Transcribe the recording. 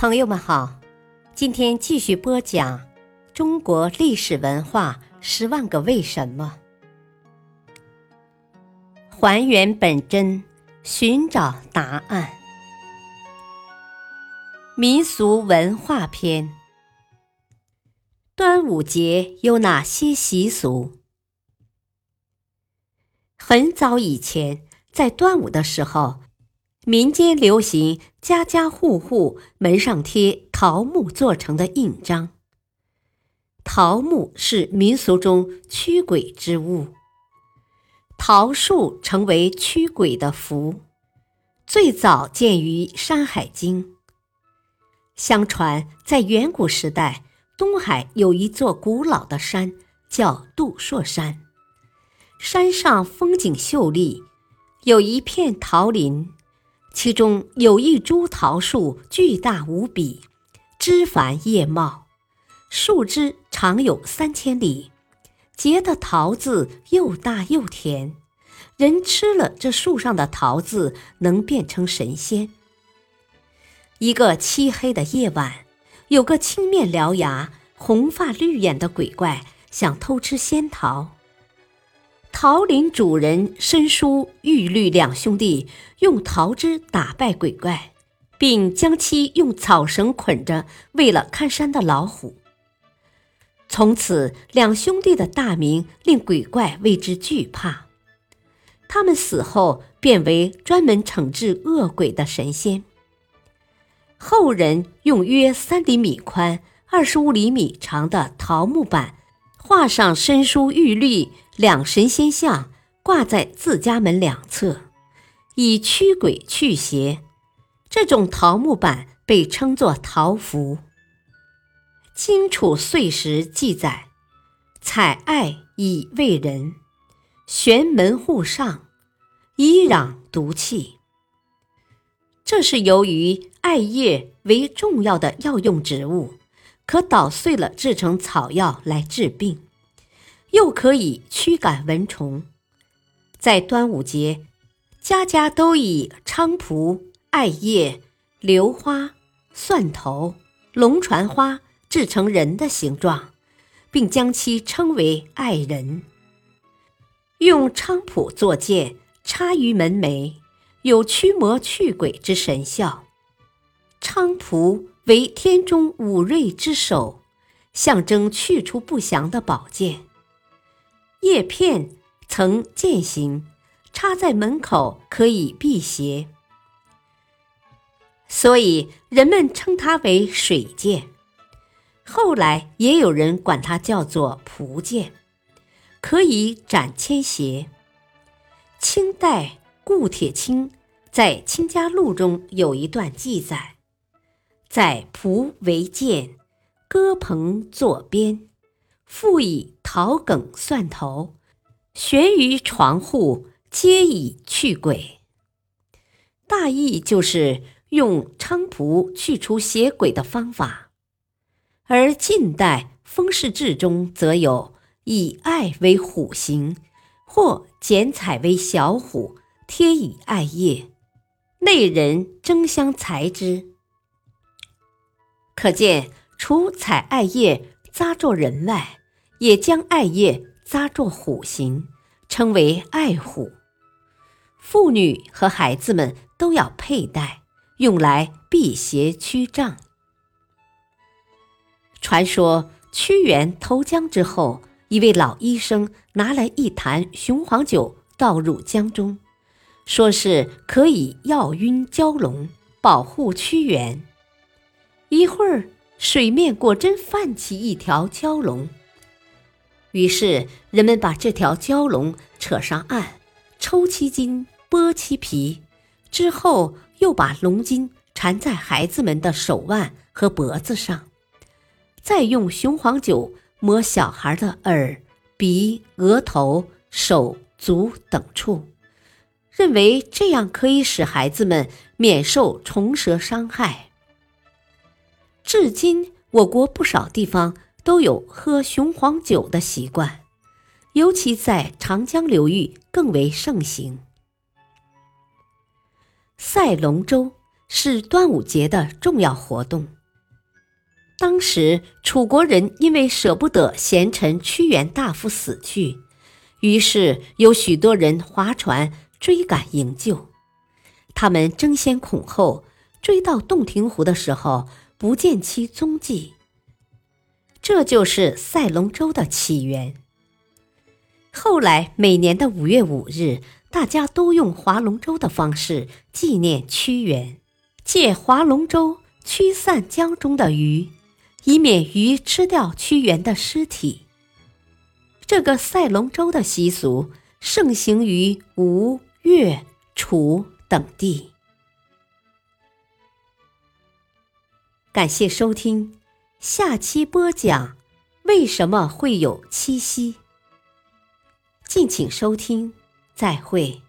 朋友们好，今天继续播讲中国历史文化十万个为什么，还原本真，寻找答案。民俗文化篇：端午节有哪些习俗？很早以前，在端午的时候。民间流行家家户户门上贴桃木做成的印章。桃木是民俗中驱鬼之物，桃树成为驱鬼的符，最早见于《山海经》。相传，在远古时代，东海有一座古老的山，叫杜朔山，山上风景秀丽，有一片桃林。其中有一株桃树，巨大无比，枝繁叶茂，树枝长有三千里，结的桃子又大又甜，人吃了这树上的桃子能变成神仙。一个漆黑的夜晚，有个青面獠牙、红发绿眼的鬼怪想偷吃仙桃。桃林主人申叔、玉律两兄弟用桃枝打败鬼怪，并将其用草绳捆着，喂了看山的老虎。从此，两兄弟的大名令鬼怪为之惧怕。他们死后，变为专门惩治恶鬼的神仙。后人用约三厘米宽、二十五厘米长的桃木板，画上申叔、玉律。两神仙像挂在自家门两侧，以驱鬼去邪。这种桃木板被称作桃符。《荆楚岁时》记载：“采艾以慰人，悬门户上，以攘毒气。”这是由于艾叶为重要的药用植物，可捣碎了制成草药来治病。又可以驱赶蚊虫，在端午节，家家都以菖蒲、艾叶、榴花、蒜头、龙船花制成人的形状，并将其称为“爱人”。用菖蒲作剑，插于门楣，有驱魔去鬼之神效。菖蒲为天中五瑞之首，象征去除不祥的宝剑。叶片呈剑形，插在门口可以辟邪，所以人们称它为水剑。后来也有人管它叫做蒲剑，可以斩千邪。清代顾铁青在《清家录》中有一段记载：在蒲为剑，割棚作鞭。复以桃梗蒜头悬于床户，皆以去鬼。大意就是用菖蒲去除邪鬼的方法。而近代《风氏志》中则有以艾为虎形，或剪彩为小虎，贴以艾叶，内人争相采之。可见，除采艾叶扎作人外，也将艾叶扎作虎形，称为艾虎。妇女和孩子们都要佩戴，用来辟邪驱瘴。传说屈原投江之后，一位老医生拿来一坛雄黄酒倒入江中，说是可以药晕蛟龙，保护屈原。一会儿，水面果真泛起一条蛟龙。于是，人们把这条蛟龙扯上岸，抽其筋，剥其皮，之后又把龙筋缠在孩子们的手腕和脖子上，再用雄黄酒抹小孩的耳、鼻、额头、手足等处，认为这样可以使孩子们免受虫蛇伤害。至今，我国不少地方。都有喝雄黄酒的习惯，尤其在长江流域更为盛行。赛龙舟是端午节的重要活动。当时楚国人因为舍不得贤臣屈原大夫死去，于是有许多人划船追赶营救。他们争先恐后追到洞庭湖的时候，不见其踪迹。这就是赛龙舟的起源。后来每年的五月五日，大家都用划龙舟的方式纪念屈原，借划龙舟驱散江中的鱼，以免鱼吃掉屈原的尸体。这个赛龙舟的习俗盛行于吴、越、楚等地。感谢收听，下期播讲为什么会有七夕。敬请收听，再会。